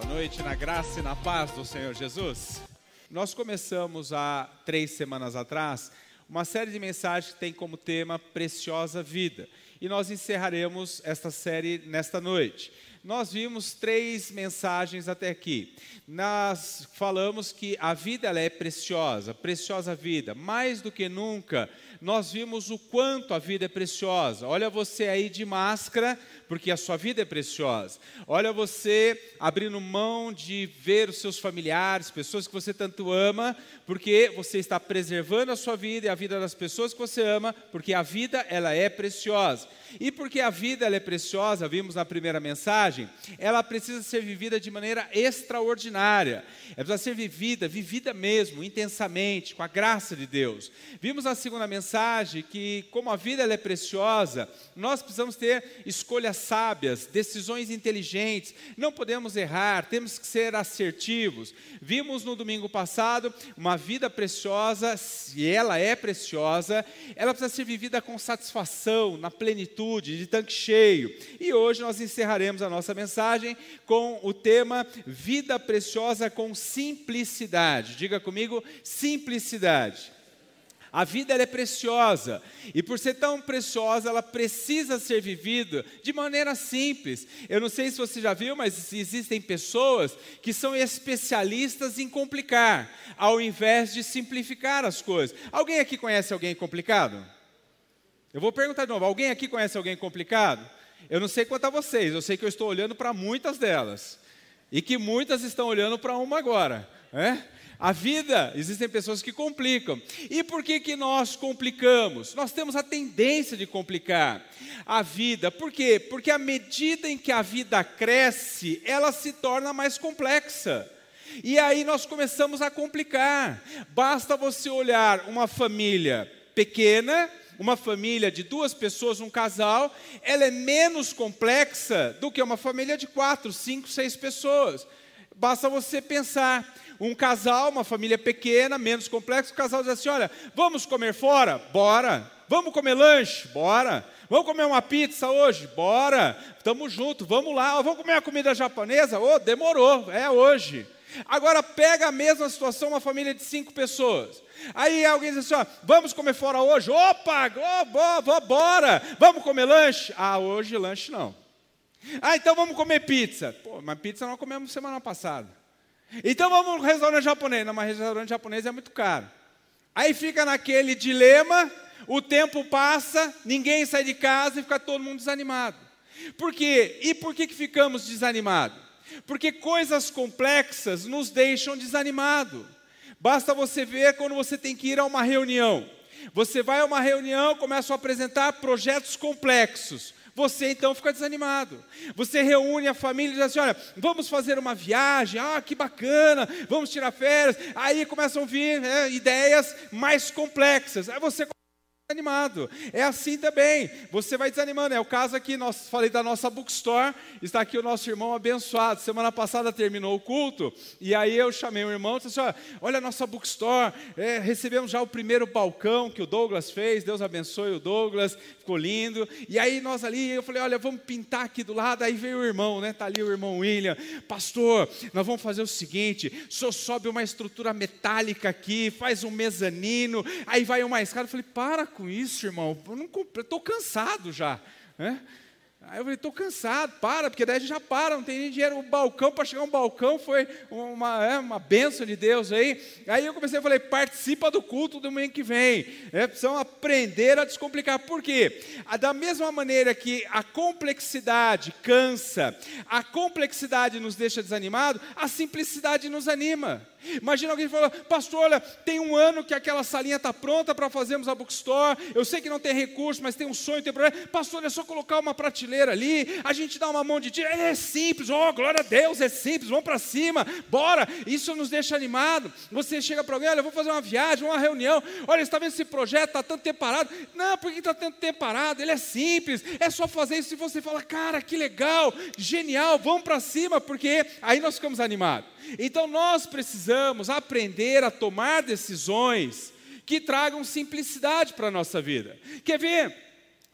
Boa noite, na graça e na paz do Senhor Jesus. Nós começamos há três semanas atrás uma série de mensagens que tem como tema Preciosa Vida. E nós encerraremos esta série nesta noite. Nós vimos três mensagens até aqui. Nós falamos que a vida ela é preciosa, preciosa vida. Mais do que nunca, nós vimos o quanto a vida é preciosa. Olha você aí de máscara, porque a sua vida é preciosa. Olha você abrindo mão de ver os seus familiares, pessoas que você tanto ama, porque você está preservando a sua vida e a vida das pessoas que você ama, porque a vida ela é preciosa. E porque a vida ela é preciosa, vimos na primeira mensagem, ela precisa ser vivida de maneira extraordinária. Ela precisa ser vivida, vivida mesmo, intensamente, com a graça de Deus. Vimos na segunda mensagem que como a vida é preciosa, nós precisamos ter escolhas sábias, decisões inteligentes, não podemos errar, temos que ser assertivos. Vimos no domingo passado uma vida preciosa, se ela é preciosa, ela precisa ser vivida com satisfação, na plenitude, de tanque cheio. E hoje nós encerraremos a nossa mensagem com o tema Vida Preciosa com Simplicidade. Diga comigo, simplicidade. A vida é preciosa e por ser tão preciosa, ela precisa ser vivida de maneira simples. Eu não sei se você já viu, mas existem pessoas que são especialistas em complicar, ao invés de simplificar as coisas. Alguém aqui conhece alguém complicado? Eu vou perguntar de novo: alguém aqui conhece alguém complicado? Eu não sei quanto a vocês, eu sei que eu estou olhando para muitas delas e que muitas estão olhando para uma agora. É? A vida, existem pessoas que complicam. E por que, que nós complicamos? Nós temos a tendência de complicar a vida. Por quê? Porque à medida em que a vida cresce, ela se torna mais complexa. E aí nós começamos a complicar. Basta você olhar uma família pequena, uma família de duas pessoas, um casal, ela é menos complexa do que uma família de quatro, cinco, seis pessoas. Basta você pensar um casal, uma família pequena, menos complexo, o casal diz assim: olha, vamos comer fora? Bora. Vamos comer lanche? Bora. Vamos comer uma pizza hoje? Bora. Estamos juntos, vamos lá. Vamos comer a comida japonesa? Oh, demorou, é hoje. Agora pega a mesma situação, uma família de cinco pessoas. Aí alguém diz assim: ó, vamos comer fora hoje? Opa, oh, bora. Vamos comer lanche? Ah, hoje lanche não. Ah, então vamos comer pizza. Pô, mas pizza nós comemos semana passada. Então vamos no restaurante japonês. Não, mas restaurante japonês é muito caro. Aí fica naquele dilema, o tempo passa, ninguém sai de casa e fica todo mundo desanimado. Por quê? E por que, que ficamos desanimados? Porque coisas complexas nos deixam desanimados. Basta você ver quando você tem que ir a uma reunião. Você vai a uma reunião, começa a apresentar projetos complexos você então fica desanimado. Você reúne a família e diz assim: olha, vamos fazer uma viagem, ah, que bacana, vamos tirar férias. Aí começam a vir né, ideias mais complexas. Aí você desanimado. É assim também. Você vai desanimando. É o caso aqui, nós falei da nossa bookstore. Está aqui o nosso irmão abençoado. Semana passada terminou o culto e aí eu chamei o irmão e disse assim, olha a nossa bookstore. É, recebemos já o primeiro balcão que o Douglas fez. Deus abençoe o Douglas. Ficou lindo. E aí nós ali, eu falei, olha, vamos pintar aqui do lado. Aí veio o irmão, né? Tá ali o irmão William. Pastor, nós vamos fazer o seguinte: o senhor sobe uma estrutura metálica aqui, faz um mezanino. Aí vai uma escada. Eu falei, para com isso, irmão. Eu estou cansado já. Né? Aí eu falei, estou cansado, para, porque daí a gente já para, não tem nem dinheiro. O balcão, para chegar um balcão, foi uma, é, uma benção de Deus aí. Aí eu comecei a falar, participa do culto do domingo que vem. É, precisam aprender a descomplicar. Por quê? Da mesma maneira que a complexidade cansa, a complexidade nos deixa desanimado, a simplicidade nos anima. Imagina alguém falando, pastor, olha, tem um ano que aquela salinha está pronta para fazermos a bookstore. Eu sei que não tem recurso, mas tem um sonho, tem problema. Pastor, é só colocar uma prateleira ali, a gente dá uma mão de tiro. É simples, oh, glória a Deus, é simples, vamos para cima, bora. Isso nos deixa animado. Você chega para alguém, olha, vou fazer uma viagem, uma reunião. Olha, está vendo esse projeto, está tanto tempo parado. Não, por que está tanto tempo parado? Ele é simples, é só fazer isso. E você fala, cara, que legal, genial, vamos para cima, porque aí nós ficamos animados. Então nós precisamos aprender a tomar decisões que tragam simplicidade para a nossa vida. Quer ver?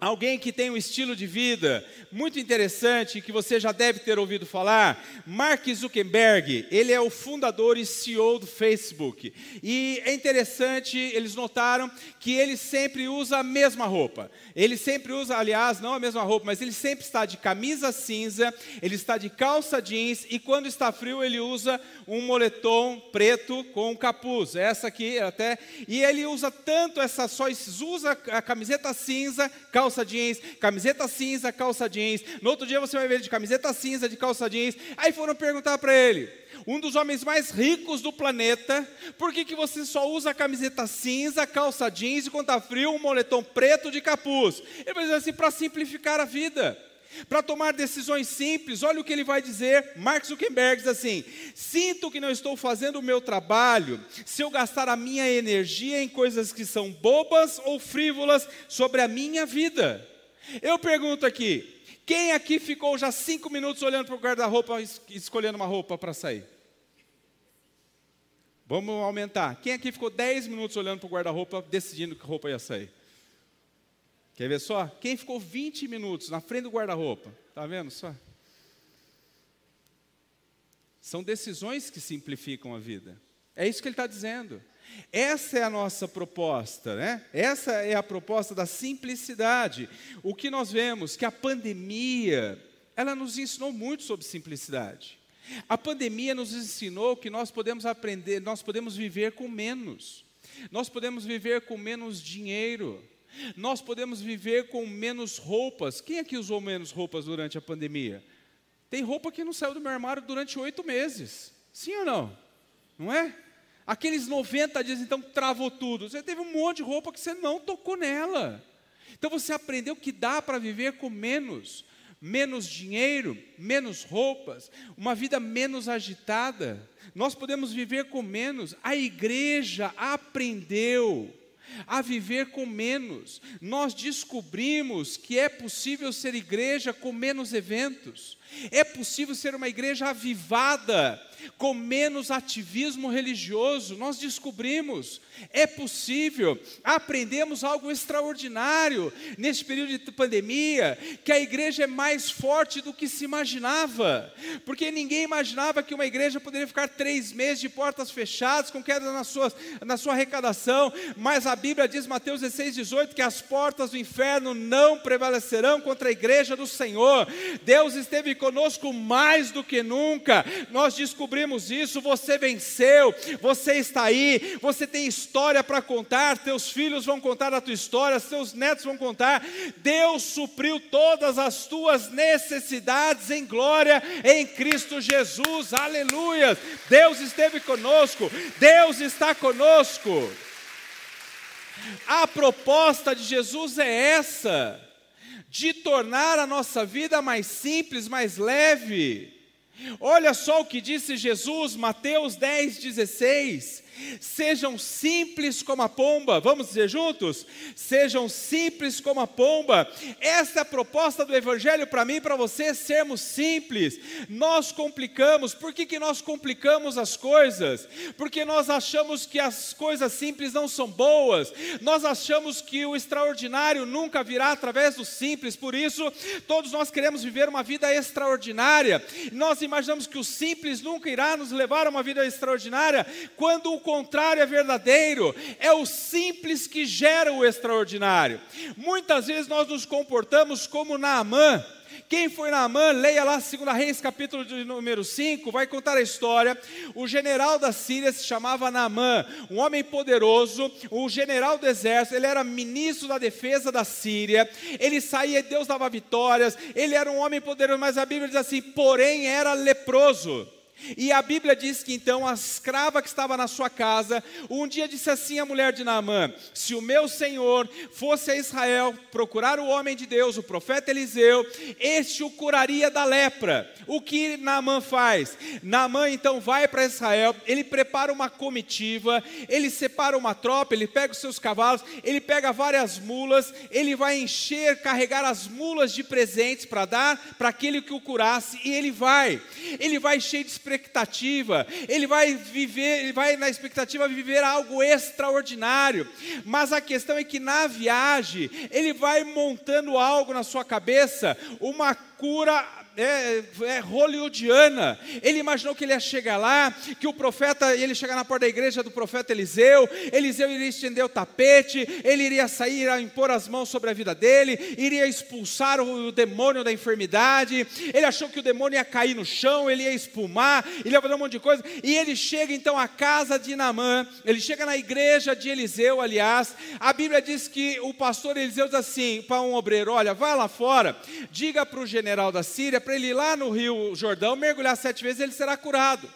Alguém que tem um estilo de vida muito interessante, que você já deve ter ouvido falar, Mark Zuckerberg, ele é o fundador e CEO do Facebook. E é interessante, eles notaram que ele sempre usa a mesma roupa. Ele sempre usa, aliás, não a mesma roupa, mas ele sempre está de camisa cinza, ele está de calça jeans e quando está frio ele usa um moletom preto com capuz. Essa aqui até, e ele usa tanto essa só usa a camiseta cinza, calça calça jeans, camiseta cinza, calça jeans. No outro dia você vai ver ele de camiseta cinza, de calça jeans. Aí foram perguntar para ele, um dos homens mais ricos do planeta, por que, que você só usa camiseta cinza, calça jeans e quando está frio, um moletom preto de capuz? Ele vai dizer assim, para simplificar a vida para tomar decisões simples. Olha o que ele vai dizer. Mark Zuckerberg diz assim: Sinto que não estou fazendo o meu trabalho se eu gastar a minha energia em coisas que são bobas ou frívolas sobre a minha vida. Eu pergunto aqui: quem aqui ficou já cinco minutos olhando para o guarda-roupa, escolhendo uma roupa para sair? Vamos aumentar. Quem aqui ficou dez minutos olhando para o guarda-roupa, decidindo que roupa ia sair? Quer ver só? Quem ficou 20 minutos na frente do guarda-roupa? Está vendo só? São decisões que simplificam a vida. É isso que ele está dizendo. Essa é a nossa proposta, né? Essa é a proposta da simplicidade. O que nós vemos que a pandemia, ela nos ensinou muito sobre simplicidade. A pandemia nos ensinou que nós podemos aprender, nós podemos viver com menos. Nós podemos viver com menos dinheiro. Nós podemos viver com menos roupas. Quem aqui usou menos roupas durante a pandemia? Tem roupa que não saiu do meu armário durante oito meses. Sim ou não? Não é? Aqueles 90 dias, então, travou tudo. Você teve um monte de roupa que você não tocou nela. Então você aprendeu que dá para viver com menos. Menos dinheiro, menos roupas, uma vida menos agitada. Nós podemos viver com menos. A igreja aprendeu a viver com menos. Nós descobrimos que é possível ser igreja com menos eventos. É possível ser uma igreja avivada, com menos ativismo religioso. Nós descobrimos, é possível. Aprendemos algo extraordinário nesse período de pandemia, que a igreja é mais forte do que se imaginava, porque ninguém imaginava que uma igreja poderia ficar três meses de portas fechadas, com queda na sua, na sua arrecadação, mas a Bíblia diz, Mateus 16, 18, que as portas do inferno não prevalecerão contra a igreja do Senhor. Deus esteve conosco mais do que nunca. Nós descobrimos isso. Você venceu, você está aí, você tem história para contar. Teus filhos vão contar a tua história, seus netos vão contar. Deus supriu todas as tuas necessidades em glória em Cristo Jesus. Aleluia! Deus esteve conosco, Deus está conosco. A proposta de Jesus é essa de tornar a nossa vida mais simples, mais leve. Olha só o que disse Jesus, Mateus 10, 16. Sejam simples como a pomba, vamos dizer juntos? Sejam simples como a pomba. Essa é a proposta do Evangelho para mim e para você, sermos simples. Nós complicamos, por que, que nós complicamos as coisas? Porque nós achamos que as coisas simples não são boas, nós achamos que o extraordinário nunca virá através do simples, por isso, todos nós queremos viver uma vida extraordinária. Nós imaginamos que o simples nunca irá nos levar a uma vida extraordinária, quando o contrário é verdadeiro, é o simples que gera o extraordinário. Muitas vezes nós nos comportamos como Naamã. Quem foi Naamã, leia lá 2 Reis, capítulo de número 5, vai contar a história. O general da Síria se chamava Naamã, um homem poderoso, o general do exército, ele era ministro da defesa da Síria, ele saía e Deus dava vitórias, ele era um homem poderoso, mas a Bíblia diz assim: porém era leproso. E a Bíblia diz que então a escrava que estava na sua casa, um dia disse assim à mulher de Naamã: Se o meu senhor fosse a Israel procurar o homem de Deus, o profeta Eliseu, este o curaria da lepra. O que Naamã faz? Naamã então vai para Israel, ele prepara uma comitiva, ele separa uma tropa, ele pega os seus cavalos, ele pega várias mulas, ele vai encher, carregar as mulas de presentes para dar para aquele que o curasse, e ele vai, ele vai cheio de expectativa, ele vai viver, ele vai na expectativa viver algo extraordinário. Mas a questão é que na viagem, ele vai montando algo na sua cabeça, uma cura é, é, hollywoodiana. Ele imaginou que ele ia chegar lá, que o profeta, ele chegar na porta da igreja do profeta Eliseu, Eliseu iria estender o tapete, ele iria sair, iria impor as mãos sobre a vida dele, iria expulsar o, o demônio da enfermidade. Ele achou que o demônio ia cair no chão, ele ia espumar, ele ia fazer um monte de coisa. E ele chega então à casa de Namã, ele chega na igreja de Eliseu, aliás. A Bíblia diz que o pastor Eliseu diz assim para um obreiro: Olha, vai lá fora, diga para o general da Síria para ele ir lá no Rio Jordão, mergulhar sete vezes, ele será curado.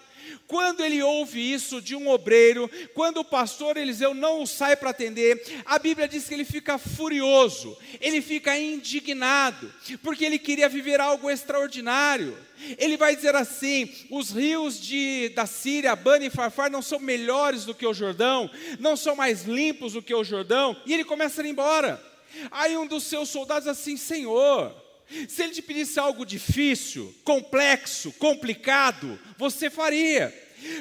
Quando ele ouve isso de um obreiro, quando o pastor Eliseu não o sai para atender, a Bíblia diz que ele fica furioso, ele fica indignado, porque ele queria viver algo extraordinário. Ele vai dizer assim: os rios de, da Síria, Bani e Farfar, não são melhores do que o Jordão, não são mais limpos do que o Jordão, e ele começa a ir embora. Aí um dos seus soldados assim: Senhor, se ele te pedisse algo difícil, complexo, complicado, você faria.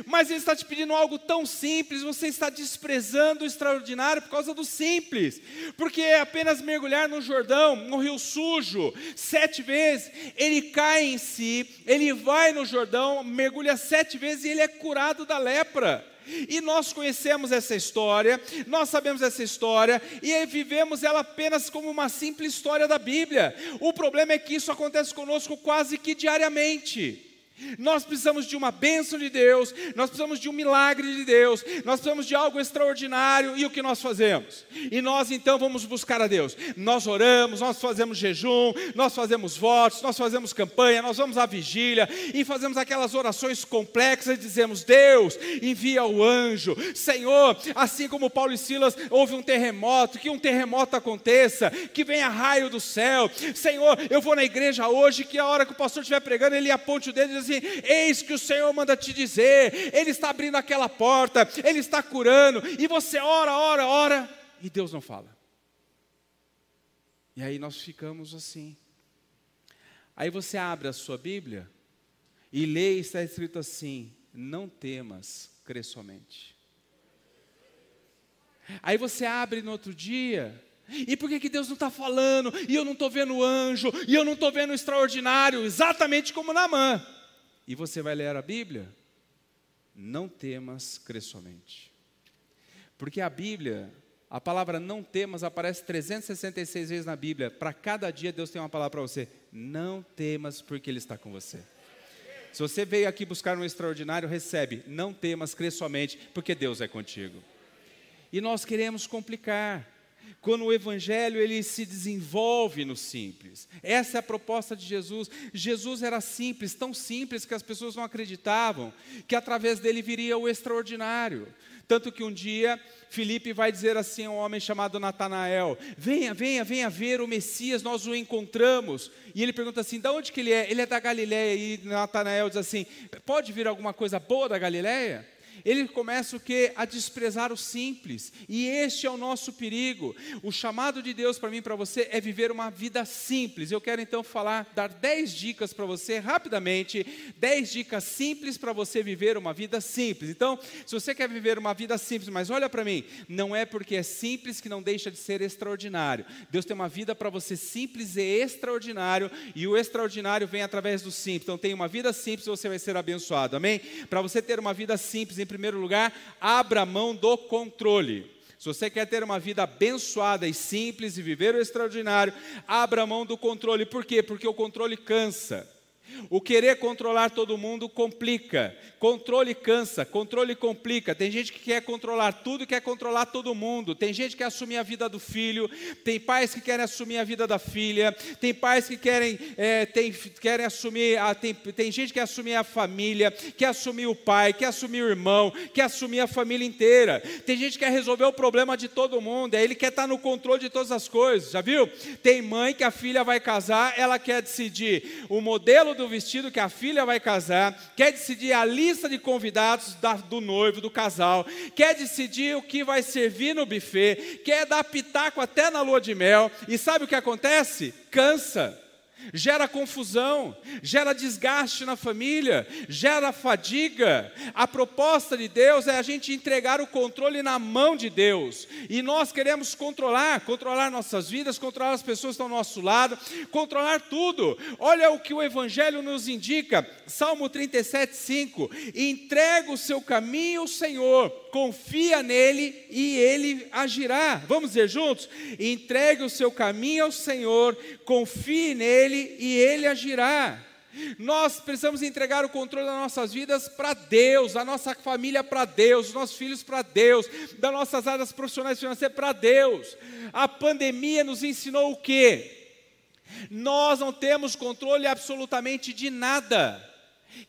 Mas ele está te pedindo algo tão simples, você está desprezando o extraordinário por causa do simples. Porque é apenas mergulhar no Jordão, no rio sujo, sete vezes, ele cai em si, ele vai no Jordão, mergulha sete vezes e ele é curado da lepra. E nós conhecemos essa história, nós sabemos essa história e vivemos ela apenas como uma simples história da Bíblia. O problema é que isso acontece conosco quase que diariamente. Nós precisamos de uma bênção de Deus, nós precisamos de um milagre de Deus, nós precisamos de algo extraordinário, e o que nós fazemos? E nós então vamos buscar a Deus. Nós oramos, nós fazemos jejum, nós fazemos votos, nós fazemos campanha, nós vamos à vigília e fazemos aquelas orações complexas e dizemos: Deus, envia o anjo, Senhor, assim como Paulo e Silas houve um terremoto, que um terremoto aconteça, que venha raio do céu, Senhor, eu vou na igreja hoje, que a hora que o pastor estiver pregando, ele aponte o dedo e diz Eis que o Senhor manda te dizer, Ele está abrindo aquela porta, Ele está curando, e você ora, ora, ora, e Deus não fala. E aí nós ficamos assim. Aí você abre a sua Bíblia e lê, e está escrito assim: Não temas, crê somente. Aí você abre no outro dia e por que, que Deus não está falando? E eu não estou vendo anjo, e eu não estou vendo extraordinário, exatamente como Naamã e você vai ler a Bíblia, não temas, crê somente. Porque a Bíblia, a palavra não temas aparece 366 vezes na Bíblia. Para cada dia Deus tem uma palavra para você. Não temas, porque Ele está com você. Se você veio aqui buscar um extraordinário, recebe. Não temas, crê somente, porque Deus é contigo. E nós queremos complicar quando o evangelho ele se desenvolve no simples. Essa é a proposta de Jesus. Jesus era simples, tão simples que as pessoas não acreditavam que através dele viria o extraordinário. Tanto que um dia Felipe vai dizer assim a um homem chamado Natanael: Venha, venha, venha ver o Messias, nós o encontramos. E ele pergunta assim: De onde que ele é? Ele é da Galiléia. E Natanael diz assim: Pode vir alguma coisa boa da Galiléia? Ele começa o que? A desprezar o simples. E este é o nosso perigo. O chamado de Deus para mim e para você é viver uma vida simples. Eu quero então falar, dar 10 dicas para você rapidamente, 10 dicas simples para você viver uma vida simples. Então, se você quer viver uma vida simples, mas olha para mim, não é porque é simples que não deixa de ser extraordinário. Deus tem uma vida para você simples e extraordinário, e o extraordinário vem através do simples. Então, tem uma vida simples, você vai ser abençoado. Amém? Para você ter uma vida simples, primeiro lugar, abra mão do controle. Se você quer ter uma vida abençoada e simples e viver o extraordinário, abra mão do controle. Por quê? Porque o controle cansa. O querer controlar todo mundo complica. Controle cansa, controle complica. Tem gente que quer controlar tudo e quer controlar todo mundo. Tem gente que quer assumir a vida do filho. Tem pais que querem assumir a vida da filha. Tem pais que querem, é, tem, querem assumir. A, tem, tem gente que quer assumir a família, quer assumir o pai, quer assumir o irmão, quer assumir a família inteira. Tem gente que quer resolver o problema de todo mundo. Aí ele quer estar no controle de todas as coisas. Já viu? Tem mãe que a filha vai casar, ela quer decidir o modelo do vestido que a filha vai casar, quer decidir a lista de convidados da, do noivo, do casal, quer decidir o que vai servir no buffet, quer dar pitaco até na lua de mel, e sabe o que acontece? Cansa. Gera confusão, gera desgaste na família, gera fadiga. A proposta de Deus é a gente entregar o controle na mão de Deus. E nós queremos controlar, controlar nossas vidas, controlar as pessoas que estão ao nosso lado, controlar tudo. Olha o que o Evangelho nos indica, Salmo 37, 5: entrega o seu caminho ao Senhor, confia nele e ele agirá. Vamos dizer juntos? Entregue o seu caminho ao Senhor, confie nele e ele agirá. Nós precisamos entregar o controle das nossas vidas para Deus, a nossa família para Deus, os nossos filhos para Deus, das nossas áreas profissionais e financeiras para Deus. A pandemia nos ensinou o quê? Nós não temos controle absolutamente de nada.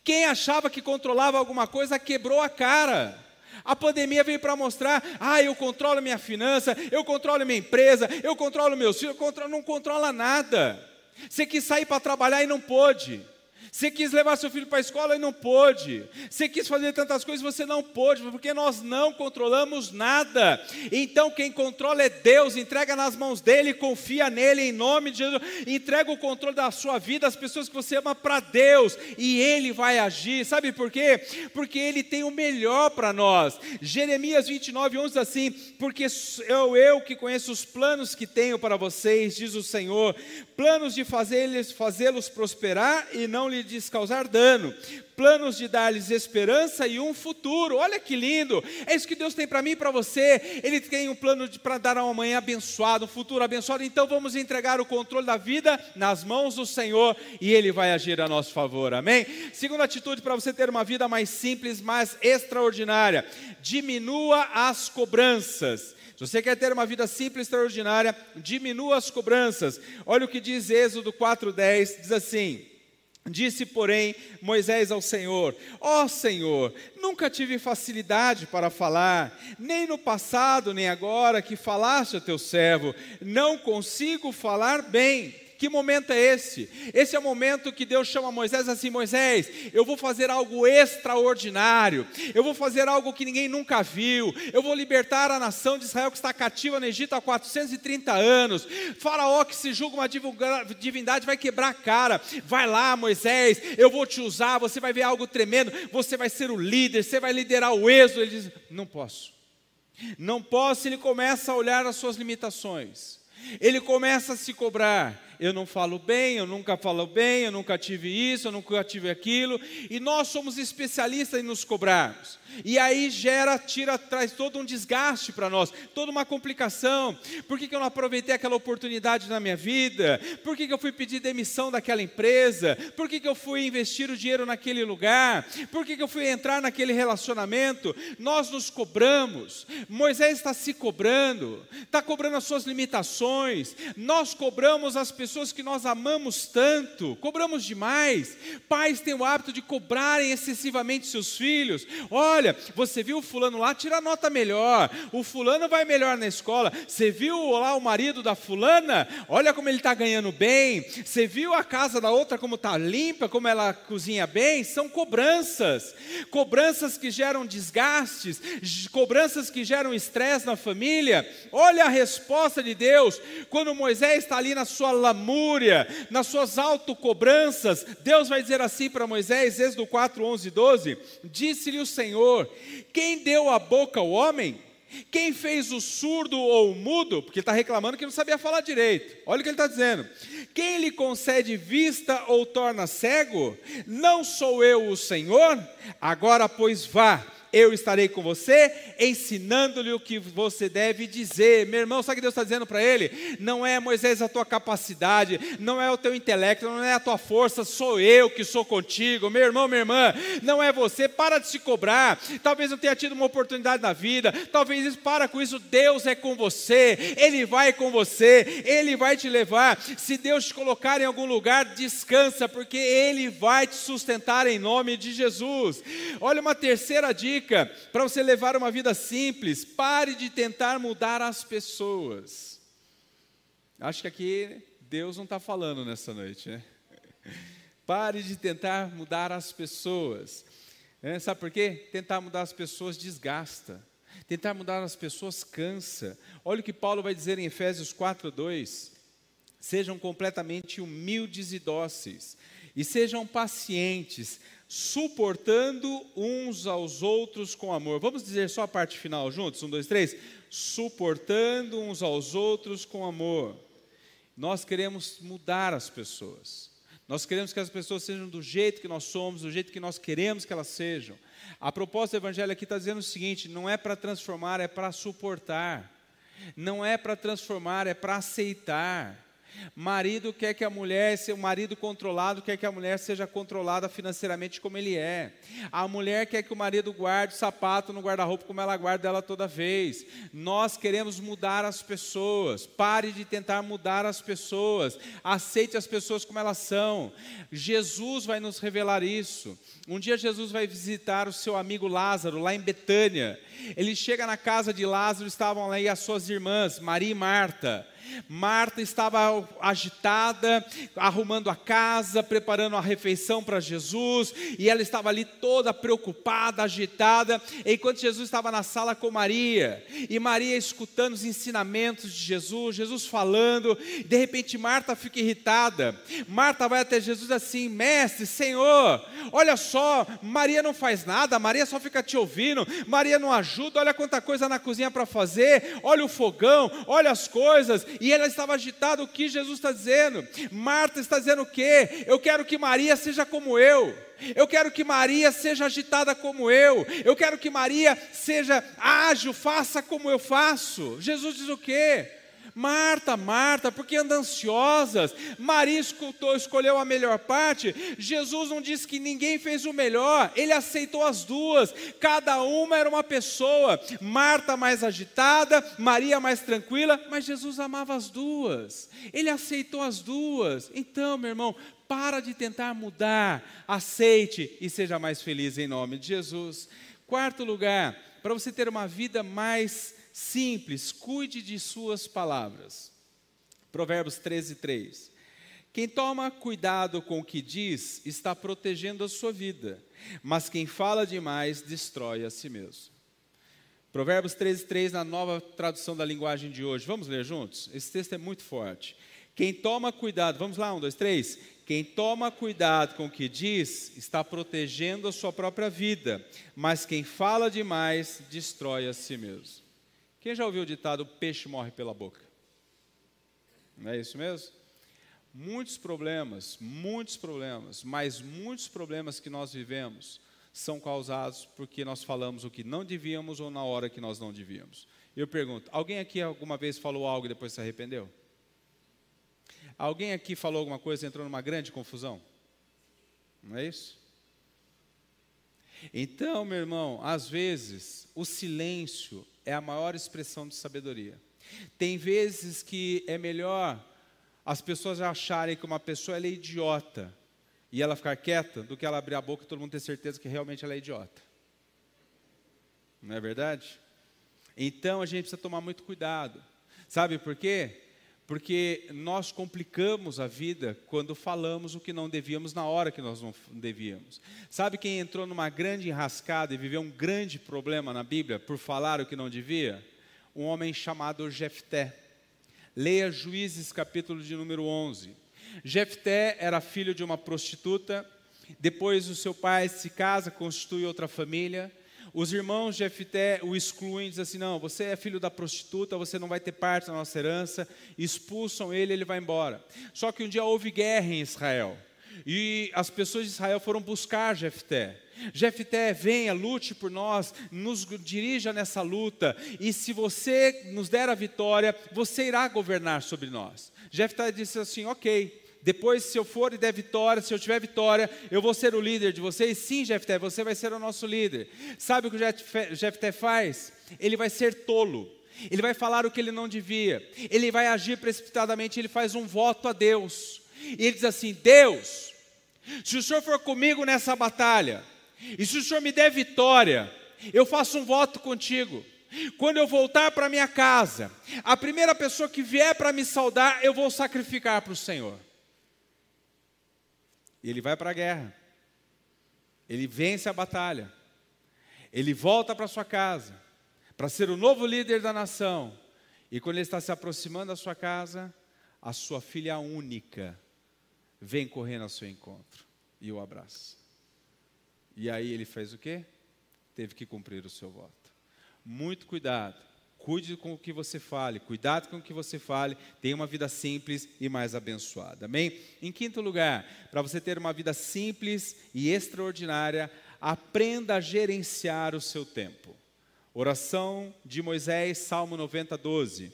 Quem achava que controlava alguma coisa quebrou a cara. A pandemia veio para mostrar: ah, eu controlo minha finança, eu controlo minha empresa, eu controlo meus filhos, eu controlo, não controla nada. Você quis sair para trabalhar e não pôde. Você quis levar seu filho para a escola e não pôde. Você quis fazer tantas coisas e você não pôde, porque nós não controlamos nada. Então quem controla é Deus, entrega nas mãos dele, confia nele em nome de Jesus. Entrega o controle da sua vida às pessoas que você ama para Deus e ele vai agir. Sabe por quê? Porque ele tem o melhor para nós. Jeremias 29, 11 diz assim: Porque eu, eu que conheço os planos que tenho para vocês, diz o Senhor, planos de fazê-los fazê prosperar e não lhe lhes causar dano, planos de dar-lhes esperança e um futuro. Olha que lindo! É isso que Deus tem para mim e para você. Ele tem um plano para dar uma manhã abençoada, um futuro abençoado. Então vamos entregar o controle da vida nas mãos do Senhor e Ele vai agir a nosso favor. Amém? Segunda atitude para você ter uma vida mais simples, mais extraordinária: diminua as cobranças. Se você quer ter uma vida simples, extraordinária, diminua as cobranças. Olha o que diz Êxodo 4:10, diz assim: Disse, porém, Moisés ao Senhor: Ó oh, Senhor, nunca tive facilidade para falar, nem no passado, nem agora que falaste a teu servo, não consigo falar bem. Que momento é esse? Esse é o momento que Deus chama Moisés assim: Moisés, eu vou fazer algo extraordinário, eu vou fazer algo que ninguém nunca viu, eu vou libertar a nação de Israel que está cativa no Egito há 430 anos. Faraó que se julga uma divindade vai quebrar a cara. Vai lá, Moisés, eu vou te usar, você vai ver algo tremendo, você vai ser o líder, você vai liderar o êxodo. Ele diz: Não posso. Não posso, ele começa a olhar as suas limitações. Ele começa a se cobrar eu não falo bem, eu nunca falo bem, eu nunca tive isso, eu nunca tive aquilo, e nós somos especialistas em nos cobrarmos. E aí gera, tira, traz todo um desgaste para nós, toda uma complicação. Por que, que eu não aproveitei aquela oportunidade na minha vida? Por que, que eu fui pedir demissão daquela empresa? Por que, que eu fui investir o dinheiro naquele lugar? Por que, que eu fui entrar naquele relacionamento? Nós nos cobramos. Moisés está se cobrando, está cobrando as suas limitações. Nós cobramos as pessoas que nós amamos tanto, cobramos demais. Pais têm o hábito de cobrarem excessivamente seus filhos. Olha, você viu o fulano lá, tira nota melhor. O fulano vai melhor na escola. Você viu lá o marido da fulana? Olha como ele está ganhando bem. Você viu a casa da outra como está limpa, como ela cozinha bem? São cobranças. Cobranças que geram desgastes, cobranças que geram estresse na família. Olha a resposta de Deus. Quando Moisés está ali na sua lamúria, nas suas autocobranças, Deus vai dizer assim para Moisés, Êxodo 4, 11 e 12: Disse-lhe o Senhor. Quem deu a boca ao homem? Quem fez o surdo ou o mudo? Porque está reclamando que não sabia falar direito. Olha o que ele está dizendo. Quem lhe concede vista ou torna cego? Não sou eu o Senhor? Agora, pois, vá eu estarei com você, ensinando-lhe o que você deve dizer. Meu irmão, sabe o que Deus está dizendo para ele? Não é Moisés a tua capacidade, não é o teu intelecto, não é a tua força, sou eu que sou contigo. Meu irmão, minha irmã, não é você, para de se cobrar. Talvez não tenha tido uma oportunidade na vida, talvez isso, para com isso. Deus é com você, Ele vai com você, Ele vai te levar. Se Deus te colocar em algum lugar, descansa, porque Ele vai te sustentar em nome de Jesus. Olha uma terceira dica dica para você levar uma vida simples: pare de tentar mudar as pessoas. Acho que aqui Deus não está falando nessa noite, né? Pare de tentar mudar as pessoas. É, sabe por quê? Tentar mudar as pessoas desgasta. Tentar mudar as pessoas cansa. Olha o que Paulo vai dizer em Efésios 4, 2. Sejam completamente humildes e dóceis, e sejam pacientes, suportando uns aos outros com amor. Vamos dizer só a parte final juntos? Um, dois, três. Suportando uns aos outros com amor. Nós queremos mudar as pessoas. Nós queremos que as pessoas sejam do jeito que nós somos, do jeito que nós queremos que elas sejam. A proposta do Evangelho aqui está dizendo o seguinte: não é para transformar, é para suportar. Não é para transformar, é para aceitar. Marido quer que a mulher, o marido controlado quer que a mulher seja controlada financeiramente como ele é. A mulher quer que o marido guarde o sapato no guarda-roupa como ela guarda ela toda vez. Nós queremos mudar as pessoas. Pare de tentar mudar as pessoas. Aceite as pessoas como elas são. Jesus vai nos revelar isso. Um dia Jesus vai visitar o seu amigo Lázaro lá em Betânia. Ele chega na casa de Lázaro, estavam lá as suas irmãs, Maria e Marta. Marta estava agitada, arrumando a casa, preparando a refeição para Jesus, e ela estava ali toda preocupada, agitada, enquanto Jesus estava na sala com Maria, e Maria escutando os ensinamentos de Jesus, Jesus falando, de repente Marta fica irritada. Marta vai até Jesus assim: Mestre, Senhor, olha só, Maria não faz nada, Maria só fica te ouvindo, Maria não ajuda, olha quanta coisa na cozinha para fazer, olha o fogão, olha as coisas, e ela estava agitada. O que Jesus está dizendo? Marta está dizendo o quê? Eu quero que Maria seja como eu. Eu quero que Maria seja agitada como eu. Eu quero que Maria seja ágil, faça como eu faço. Jesus diz o quê? Marta, Marta, porque anda ansiosas? Maria escolheu a melhor parte. Jesus não disse que ninguém fez o melhor, ele aceitou as duas. Cada uma era uma pessoa. Marta mais agitada, Maria mais tranquila, mas Jesus amava as duas. Ele aceitou as duas. Então, meu irmão, para de tentar mudar, aceite e seja mais feliz em nome de Jesus. Quarto lugar, para você ter uma vida mais simples, cuide de suas palavras. Provérbios 13, 3. Quem toma cuidado com o que diz está protegendo a sua vida, mas quem fala demais destrói a si mesmo. Provérbios 13, 3, na nova tradução da linguagem de hoje. Vamos ler juntos? Esse texto é muito forte. Quem toma cuidado, vamos lá, um, dois, três. Quem toma cuidado com o que diz está protegendo a sua própria vida, mas quem fala demais destrói a si mesmo. Quem já ouviu o ditado peixe morre pela boca? Não é isso mesmo? Muitos problemas, muitos problemas, mas muitos problemas que nós vivemos são causados porque nós falamos o que não devíamos ou na hora que nós não devíamos. Eu pergunto: alguém aqui alguma vez falou algo e depois se arrependeu? Alguém aqui falou alguma coisa e entrou numa grande confusão? Não é isso? Então, meu irmão, às vezes o silêncio é a maior expressão de sabedoria. Tem vezes que é melhor as pessoas acharem que uma pessoa é idiota e ela ficar quieta do que ela abrir a boca e todo mundo ter certeza que realmente ela é idiota. Não é verdade? Então a gente precisa tomar muito cuidado. Sabe por quê? Porque nós complicamos a vida quando falamos o que não devíamos na hora que nós não devíamos. Sabe quem entrou numa grande enrascada e viveu um grande problema na Bíblia por falar o que não devia? Um homem chamado Jefté. Leia Juízes capítulo de número 11. Jefté era filho de uma prostituta, depois o seu pai se casa, constitui outra família, os irmãos de Jefté o excluem, dizem assim: não, você é filho da prostituta, você não vai ter parte na nossa herança. Expulsam ele, ele vai embora. Só que um dia houve guerra em Israel. E as pessoas de Israel foram buscar Jefté. Jefté, venha, lute por nós, nos dirija nessa luta, e se você nos der a vitória, você irá governar sobre nós. Jefté disse assim: Ok, depois, se eu for e der vitória, se eu tiver vitória, eu vou ser o líder de vocês. Sim, Jefté, você vai ser o nosso líder. Sabe o que o Jefté faz? Ele vai ser tolo. Ele vai falar o que ele não devia. Ele vai agir precipitadamente. Ele faz um voto a Deus. E ele diz assim: Deus, se o Senhor for comigo nessa batalha, e se o Senhor me der vitória, eu faço um voto contigo. Quando eu voltar para minha casa, a primeira pessoa que vier para me saudar, eu vou sacrificar para o Senhor. E ele vai para a guerra. Ele vence a batalha. Ele volta para sua casa para ser o novo líder da nação. E quando ele está se aproximando da sua casa, a sua filha única vem correndo ao seu encontro e o abraça. E aí ele fez o quê? Teve que cumprir o seu voto. Muito cuidado. Cuide com o que você fale, cuidado com o que você fale, tenha uma vida simples e mais abençoada. Amém? Em quinto lugar, para você ter uma vida simples e extraordinária, aprenda a gerenciar o seu tempo. Oração de Moisés, Salmo 90, 12.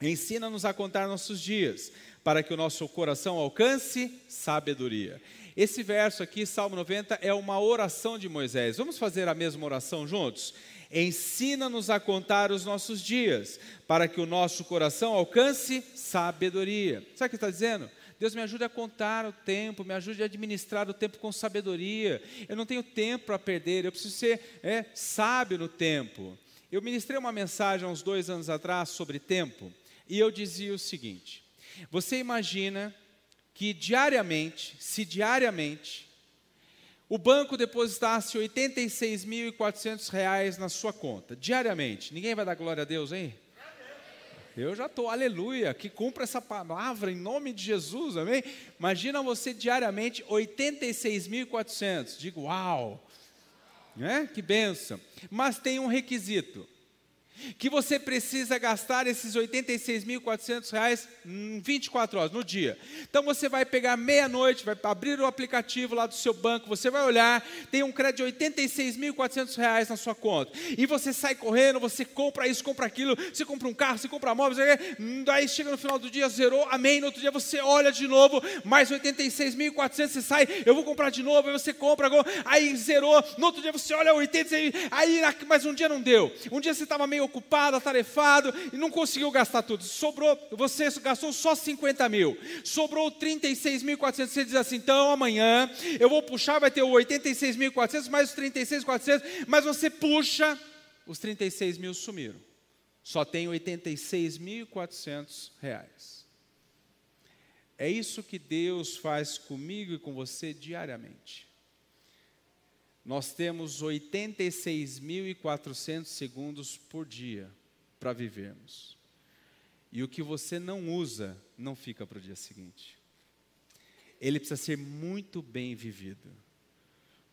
Ensina-nos a contar nossos dias, para que o nosso coração alcance sabedoria. Esse verso aqui, Salmo 90, é uma oração de Moisés. Vamos fazer a mesma oração juntos? Ensina-nos a contar os nossos dias, para que o nosso coração alcance sabedoria. Sabe o que está dizendo? Deus me ajude a contar o tempo, me ajude a administrar o tempo com sabedoria. Eu não tenho tempo para perder, eu preciso ser é, sábio no tempo. Eu ministrei uma mensagem há uns dois anos atrás sobre tempo, e eu dizia o seguinte: você imagina que diariamente, se diariamente, o banco depositasse R$ 86.400 na sua conta, diariamente. Ninguém vai dar glória a Deus, hein? Eu já estou, aleluia, que cumpra essa palavra em nome de Jesus, amém? Imagina você diariamente 86.400. Digo, uau, né? que benção. Mas tem um requisito que você precisa gastar esses R$ 86.400 em 24 horas no dia. Então você vai pegar meia-noite, vai abrir o aplicativo lá do seu banco, você vai olhar, tem um crédito de R$ 86.400 na sua conta. E você sai correndo, você compra isso, compra aquilo, você compra um carro, você compra móveis, daí chega no final do dia, zerou, amém. No outro dia você olha de novo, mais 86.400, você sai, eu vou comprar de novo, aí você compra, aí zerou, no outro dia você olha 86, aí mas um dia não deu. Um dia você estava meio ocupado, atarefado e não conseguiu gastar tudo. Sobrou, você gastou só 50 mil, sobrou 36.400. Você diz assim: então amanhã eu vou puxar, vai ter o 86.400 mais os 36.400, mas você puxa, os 36 mil sumiram. Só tem 86.400 reais. É isso que Deus faz comigo e com você diariamente nós temos 86.400 segundos por dia para vivermos. E o que você não usa, não fica para o dia seguinte. Ele precisa ser muito bem vivido.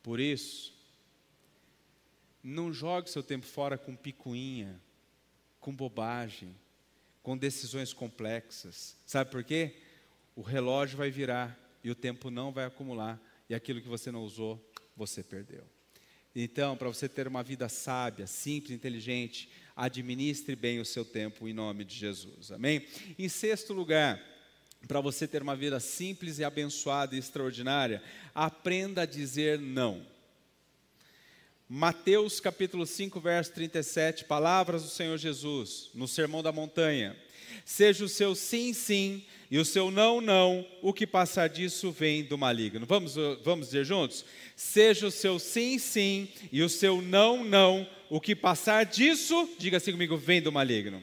Por isso, não jogue seu tempo fora com picuinha, com bobagem, com decisões complexas. Sabe por quê? O relógio vai virar e o tempo não vai acumular, e aquilo que você não usou você perdeu. Então, para você ter uma vida sábia, simples, inteligente, administre bem o seu tempo em nome de Jesus. Amém? Em sexto lugar, para você ter uma vida simples e abençoada e extraordinária, aprenda a dizer não. Mateus capítulo 5, verso 37, palavras do Senhor Jesus, no Sermão da Montanha. Seja o seu sim, sim, e o seu não, não, o que passar disso vem do maligno. Vamos, vamos dizer juntos? Seja o seu sim, sim, e o seu não, não, o que passar disso, diga assim comigo, vem do maligno.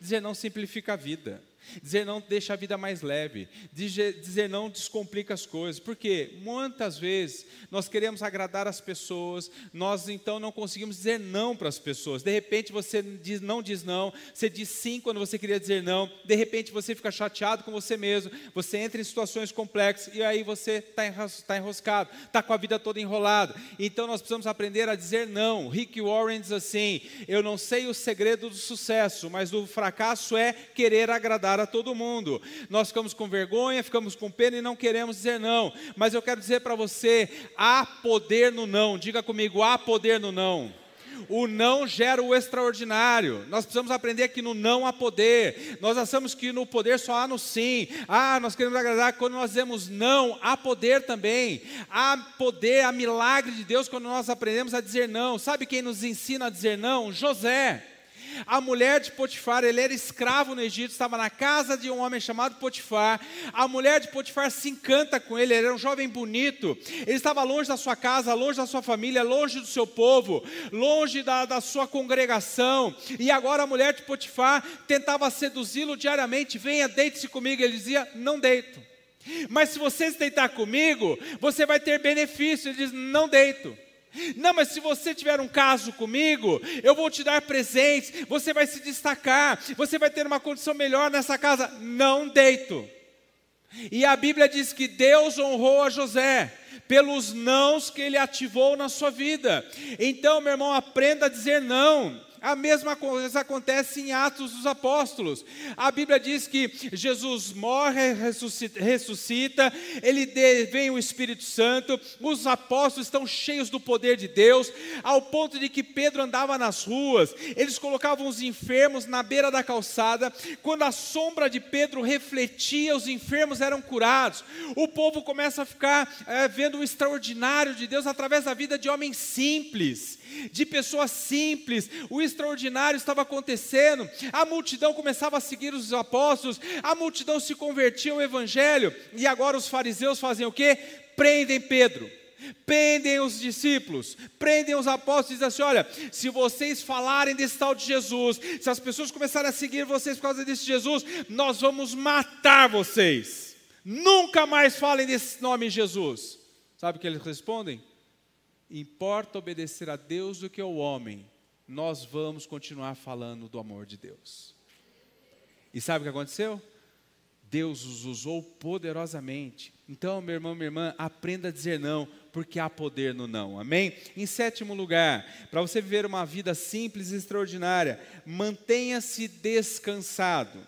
Dizer não simplifica a vida. Dizer não deixa a vida mais leve. Dizer, não descomplica as coisas. Porque muitas vezes nós queremos agradar as pessoas, nós então não conseguimos dizer não para as pessoas. De repente você diz, não diz não, você diz sim quando você queria dizer não. De repente você fica chateado com você mesmo, você entra em situações complexas e aí você está tá enroscado, está com a vida toda enrolada. Então nós precisamos aprender a dizer não. Rick Warren diz assim: Eu não sei o segredo do sucesso, mas o fracasso é querer agradar agradar a todo mundo. Nós ficamos com vergonha, ficamos com pena e não queremos dizer não. Mas eu quero dizer para você: há poder no não. Diga comigo: há poder no não. O não gera o extraordinário. Nós precisamos aprender que no não há poder. Nós achamos que no poder só há no sim. Ah, nós queremos agradar. Quando nós dizemos não, há poder também. Há poder, há milagre de Deus quando nós aprendemos a dizer não. Sabe quem nos ensina a dizer não? José. A mulher de Potifar, ele era escravo no Egito, estava na casa de um homem chamado Potifar. A mulher de Potifar se encanta com ele, ele era um jovem bonito. Ele estava longe da sua casa, longe da sua família, longe do seu povo, longe da, da sua congregação. E agora a mulher de Potifar tentava seduzi-lo diariamente: venha, deite-se comigo. Ele dizia: não deito. Mas se você se deitar comigo, você vai ter benefício. Ele diz: não deito. Não, mas se você tiver um caso comigo, eu vou te dar presentes, você vai se destacar, você vai ter uma condição melhor nessa casa. Não deito. E a Bíblia diz que Deus honrou a José pelos nãos que ele ativou na sua vida. Então, meu irmão, aprenda a dizer não. A mesma coisa acontece em Atos dos Apóstolos. A Bíblia diz que Jesus morre, ressuscita, ele vem o Espírito Santo, os apóstolos estão cheios do poder de Deus, ao ponto de que Pedro andava nas ruas, eles colocavam os enfermos na beira da calçada, quando a sombra de Pedro refletia, os enfermos eram curados. O povo começa a ficar é, vendo o extraordinário de Deus através da vida de homens simples de pessoas simples, o extraordinário estava acontecendo, a multidão começava a seguir os apóstolos, a multidão se convertia ao evangelho, e agora os fariseus fazem o quê? Prendem Pedro. Prendem os discípulos, prendem os apóstolos e dizem assim: olha, se vocês falarem desse tal de Jesus, se as pessoas começarem a seguir vocês por causa desse Jesus, nós vamos matar vocês. Nunca mais falem desse nome Jesus. Sabe o que eles respondem? importa obedecer a Deus do que ao homem, nós vamos continuar falando do amor de Deus. E sabe o que aconteceu? Deus os usou poderosamente. Então, meu irmão, minha irmã, aprenda a dizer não, porque há poder no não. Amém? Em sétimo lugar, para você viver uma vida simples e extraordinária, mantenha-se descansado.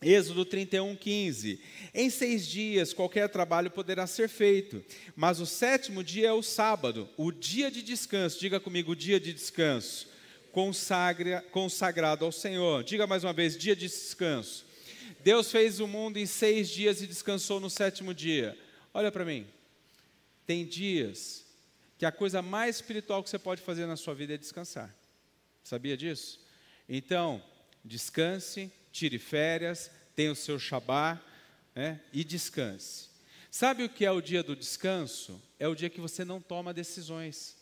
Êxodo 31, 15. Em seis dias qualquer trabalho poderá ser feito, mas o sétimo dia é o sábado, o dia de descanso. Diga comigo, o dia de descanso. Consagra, consagrado ao Senhor. Diga mais uma vez, dia de descanso. Deus fez o mundo em seis dias e descansou no sétimo dia. Olha para mim. Tem dias que a coisa mais espiritual que você pode fazer na sua vida é descansar. Sabia disso? Então, descanse, tire férias, tenha o seu Shabá né, e descanse. Sabe o que é o dia do descanso? É o dia que você não toma decisões,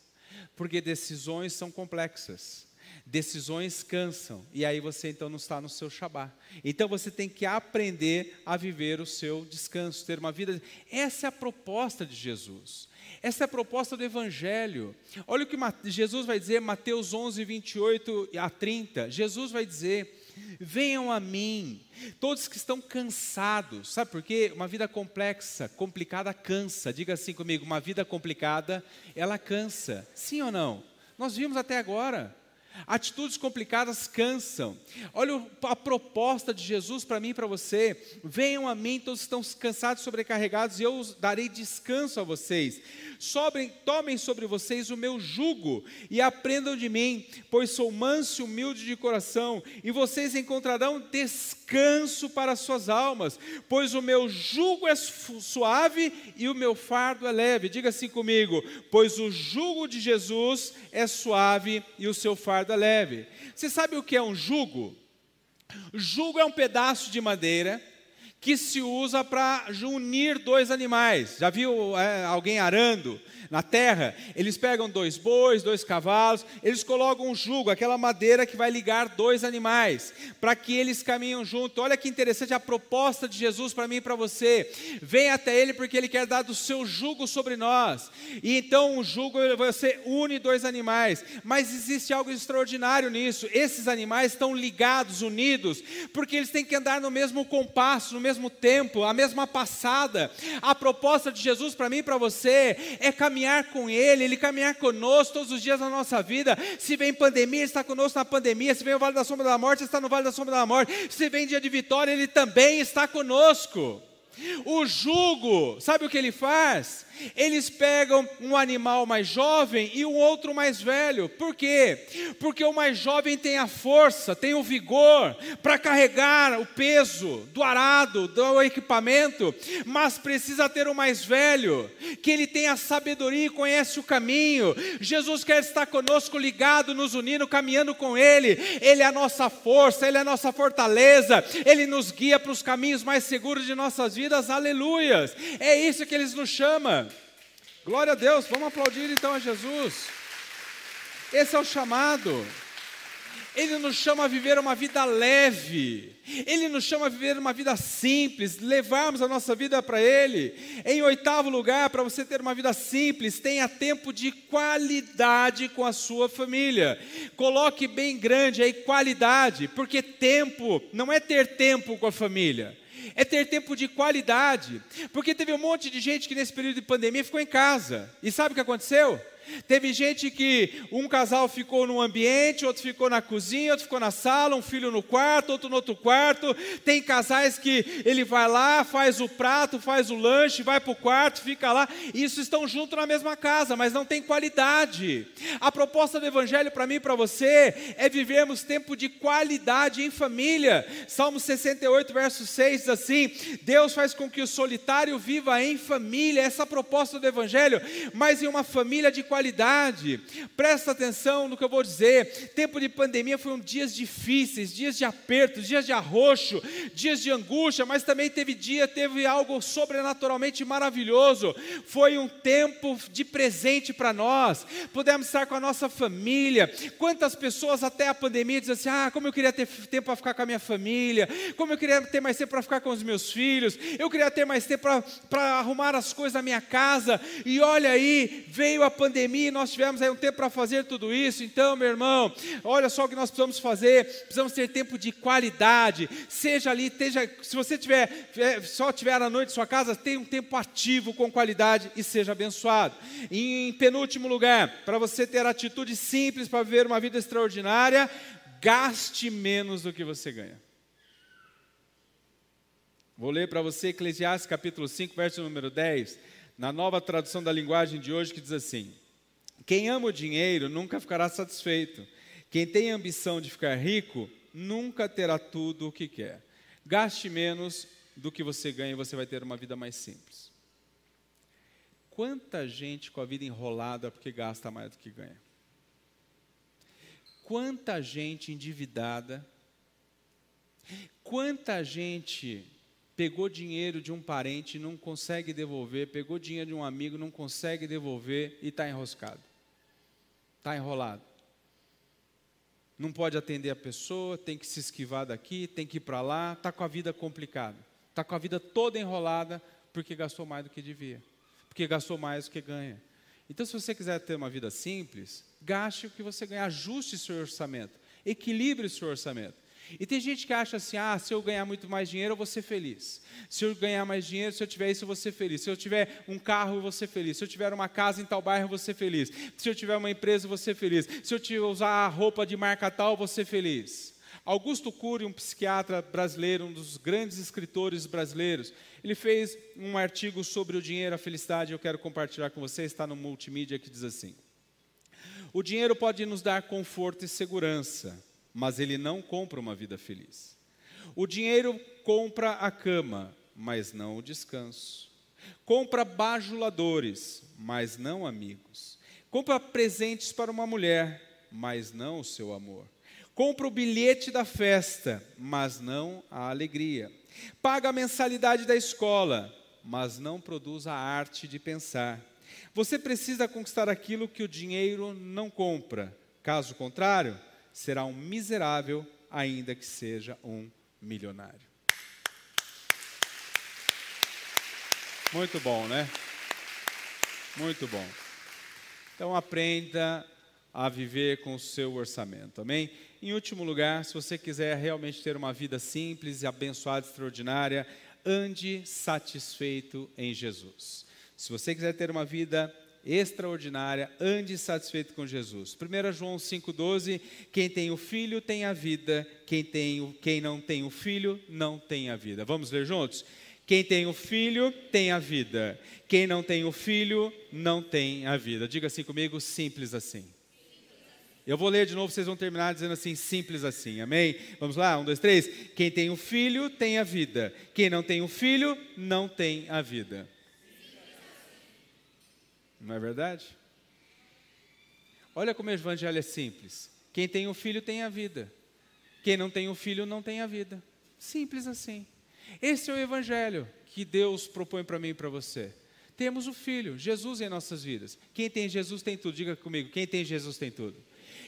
porque decisões são complexas. Decisões cansam, e aí você então não está no seu Shabá. Então você tem que aprender a viver o seu descanso, ter uma vida. Essa é a proposta de Jesus. Essa é a proposta do Evangelho. Olha o que Jesus vai dizer, Mateus 11, 28 a 30. Jesus vai dizer: Venham a mim, todos que estão cansados, sabe por quê? Uma vida complexa, complicada cansa. Diga assim comigo: uma vida complicada, ela cansa. Sim ou não? Nós vimos até agora. Atitudes complicadas cansam. Olha a proposta de Jesus para mim e para você. Venham a mim, todos estão cansados, sobrecarregados, e eu darei descanso a vocês. Sobrem, tomem sobre vocês o meu jugo e aprendam de mim, pois sou manso e humilde de coração, e vocês encontrarão descanso para as suas almas, pois o meu jugo é suave e o meu fardo é leve. Diga assim comigo: pois o jugo de Jesus é suave e o seu fardo leve. Você sabe o que é um jugo? Jugo é um pedaço de madeira que se usa para unir dois animais. Já viu é, alguém arando? na terra, eles pegam dois bois, dois cavalos, eles colocam um jugo, aquela madeira que vai ligar dois animais, para que eles caminhem junto. Olha que interessante a proposta de Jesus para mim e para você. Vem até Ele porque Ele quer dar do seu jugo sobre nós. E então o jugo você une dois animais, mas existe algo extraordinário nisso. Esses animais estão ligados, unidos, porque eles têm que andar no mesmo compasso, no mesmo tempo, a mesma passada. A proposta de Jesus para mim e para você é caminhar com Ele, Ele caminhar conosco todos os dias da nossa vida. Se vem pandemia, Ele está conosco na pandemia. Se vem o vale da sombra da morte, Ele está no vale da sombra da morte. Se vem dia de vitória, Ele também está conosco. O jugo, sabe o que ele faz? Eles pegam um animal mais jovem e um outro mais velho. Por quê? Porque o mais jovem tem a força, tem o vigor para carregar o peso do arado, do equipamento, mas precisa ter o mais velho, que ele tem a sabedoria e conhece o caminho. Jesus quer estar conosco, ligado, nos unindo, caminhando com Ele. Ele é a nossa força, Ele é a nossa fortaleza, Ele nos guia para os caminhos mais seguros de nossas vidas. Aleluias! É isso que Ele nos chama. Glória a Deus, vamos aplaudir então a Jesus. Esse é o chamado. Ele nos chama a viver uma vida leve. Ele nos chama a viver uma vida simples, levarmos a nossa vida para Ele. Em oitavo lugar, para você ter uma vida simples, tenha tempo de qualidade com a sua família. Coloque bem grande aí qualidade, porque tempo não é ter tempo com a família é ter tempo de qualidade. Porque teve um monte de gente que nesse período de pandemia ficou em casa. E sabe o que aconteceu? Teve gente que um casal ficou num ambiente, outro ficou na cozinha, outro ficou na sala, um filho no quarto, outro no outro quarto. Tem casais que ele vai lá, faz o prato, faz o lanche, vai para o quarto, fica lá. Isso estão juntos na mesma casa, mas não tem qualidade. A proposta do Evangelho para mim e para você é vivermos tempo de qualidade em família. Salmo 68, verso 6 diz assim: Deus faz com que o solitário viva em família. Essa é a proposta do Evangelho, mas em uma família de qualidade. Presta atenção no que eu vou dizer. Tempo de pandemia foram dias difíceis, dias de aperto, dias de arroxo, dias de angústia, mas também teve dia, teve algo sobrenaturalmente maravilhoso. Foi um tempo de presente para nós. Pudemos estar com a nossa família. Quantas pessoas até a pandemia dizem assim: "Ah, como eu queria ter tempo para ficar com a minha família, como eu queria ter mais tempo para ficar com os meus filhos, eu queria ter mais tempo para arrumar as coisas da minha casa". E olha aí, veio a pandemia pandemia, nós tivemos aí um tempo para fazer tudo isso. Então, meu irmão, olha só o que nós precisamos fazer. Precisamos ter tempo de qualidade. Seja ali, esteja, se você tiver é, só tiver à noite em sua casa, tenha um tempo ativo com qualidade e seja abençoado. Em penúltimo lugar, para você ter atitude simples para viver uma vida extraordinária, gaste menos do que você ganha. Vou ler para você Eclesiastes capítulo 5, verso número 10, na nova tradução da linguagem de hoje, que diz assim: quem ama o dinheiro nunca ficará satisfeito. Quem tem ambição de ficar rico nunca terá tudo o que quer. Gaste menos do que você ganha e você vai ter uma vida mais simples. Quanta gente com a vida enrolada porque gasta mais do que ganha. Quanta gente endividada. Quanta gente pegou dinheiro de um parente e não consegue devolver, pegou dinheiro de um amigo, não consegue devolver e está enroscado está enrolado. Não pode atender a pessoa, tem que se esquivar daqui, tem que ir para lá, está com a vida complicada. Está com a vida toda enrolada porque gastou mais do que devia. Porque gastou mais do que ganha. Então, se você quiser ter uma vida simples, gaste o que você ganha, ajuste seu orçamento, equilibre seu orçamento. E tem gente que acha assim: ah, se eu ganhar muito mais dinheiro, eu vou ser feliz. Se eu ganhar mais dinheiro, se eu tiver isso, eu vou ser feliz. Se eu tiver um carro, eu vou ser feliz. Se eu tiver uma casa em tal bairro, eu vou ser feliz. Se eu tiver uma empresa, eu vou ser feliz. Se eu usar a roupa de marca tal, eu vou ser feliz. Augusto Cury, um psiquiatra brasileiro, um dos grandes escritores brasileiros, ele fez um artigo sobre o dinheiro, a felicidade, eu quero compartilhar com você, está no multimídia, que diz assim: O dinheiro pode nos dar conforto e segurança mas ele não compra uma vida feliz. O dinheiro compra a cama, mas não o descanso. Compra bajuladores, mas não amigos. Compra presentes para uma mulher, mas não o seu amor. Compra o bilhete da festa, mas não a alegria. Paga a mensalidade da escola, mas não produz a arte de pensar. Você precisa conquistar aquilo que o dinheiro não compra. Caso contrário, será um miserável, ainda que seja um milionário. Muito bom, né? Muito bom. Então aprenda a viver com o seu orçamento, amém? Em último lugar, se você quiser realmente ter uma vida simples e abençoada, extraordinária, ande satisfeito em Jesus. Se você quiser ter uma vida extraordinária, ande satisfeito com Jesus. 1 João 5,12: quem tem o filho tem a vida, quem, tem o, quem não tem o filho não tem a vida. Vamos ler juntos? Quem tem o filho tem a vida, quem não tem o filho não tem a vida. Diga assim comigo, simples assim. Eu vou ler de novo, vocês vão terminar dizendo assim, simples assim, amém? Vamos lá, um, dois, três. Quem tem o filho tem a vida, quem não tem o filho não tem a vida. Não é verdade? Olha como o evangelho é simples. Quem tem o filho tem a vida. Quem não tem o filho não tem a vida. Simples assim. Esse é o evangelho que Deus propõe para mim e para você. Temos o filho, Jesus em nossas vidas. Quem tem Jesus tem tudo. Diga comigo, quem tem Jesus tem tudo.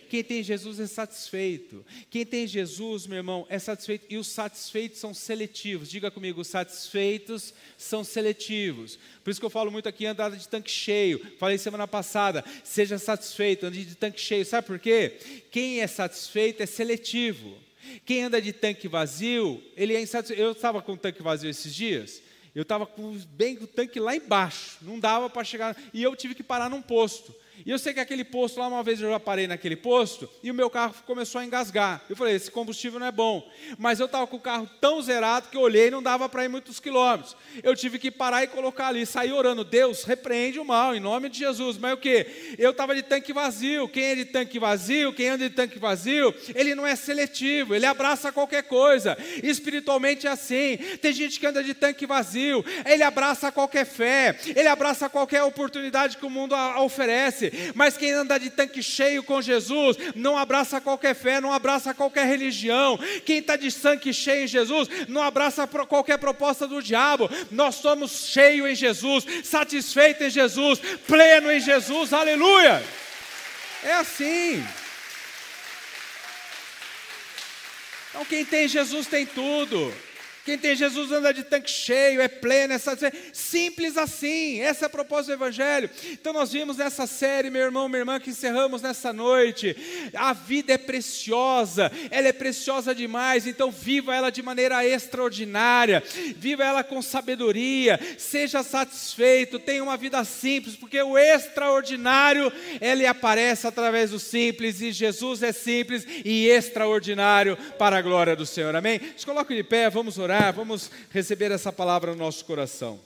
Quem tem Jesus é satisfeito. Quem tem Jesus, meu irmão, é satisfeito. E os satisfeitos são seletivos. Diga comigo, os satisfeitos são seletivos. Por isso que eu falo muito aqui, andada de tanque cheio. Falei semana passada, seja satisfeito, ande de tanque cheio. Sabe por quê? Quem é satisfeito é seletivo. Quem anda de tanque vazio, ele é insatisfeito. Eu estava com tanque vazio esses dias. Eu estava bem com o tanque lá embaixo, não dava para chegar, e eu tive que parar num posto. E eu sei que aquele posto lá, uma vez eu já parei naquele posto, e o meu carro começou a engasgar. Eu falei, esse combustível não é bom. Mas eu estava com o carro tão zerado que eu olhei e não dava para ir muitos quilômetros. Eu tive que parar e colocar ali, sair orando, Deus, repreende o mal, em nome de Jesus. Mas o que? Eu estava de tanque vazio. Quem é de tanque vazio, quem anda de tanque vazio, ele não é seletivo, ele abraça qualquer coisa. Espiritualmente é assim. Tem gente que anda de tanque vazio, ele abraça qualquer fé, ele abraça qualquer oportunidade que o mundo oferece mas quem anda de tanque cheio com Jesus não abraça qualquer fé, não abraça qualquer religião. Quem está de tanque cheio em Jesus não abraça qualquer proposta do diabo. Nós somos cheios em Jesus, satisfeitos em Jesus, pleno em Jesus, aleluia. É assim. Então, quem tem Jesus tem tudo. Quem tem Jesus anda de tanque cheio, é pleno, é simples assim. Essa é a proposta do Evangelho. Então nós vimos nessa série, meu irmão, minha irmã, que encerramos nessa noite. A vida é preciosa, ela é preciosa demais. Então viva ela de maneira extraordinária, viva ela com sabedoria, seja satisfeito, tenha uma vida simples, porque o extraordinário ele aparece através do simples e Jesus é simples e extraordinário para a glória do Senhor. Amém? Se coloque de pé, vamos orar orar, vamos receber essa palavra no nosso coração.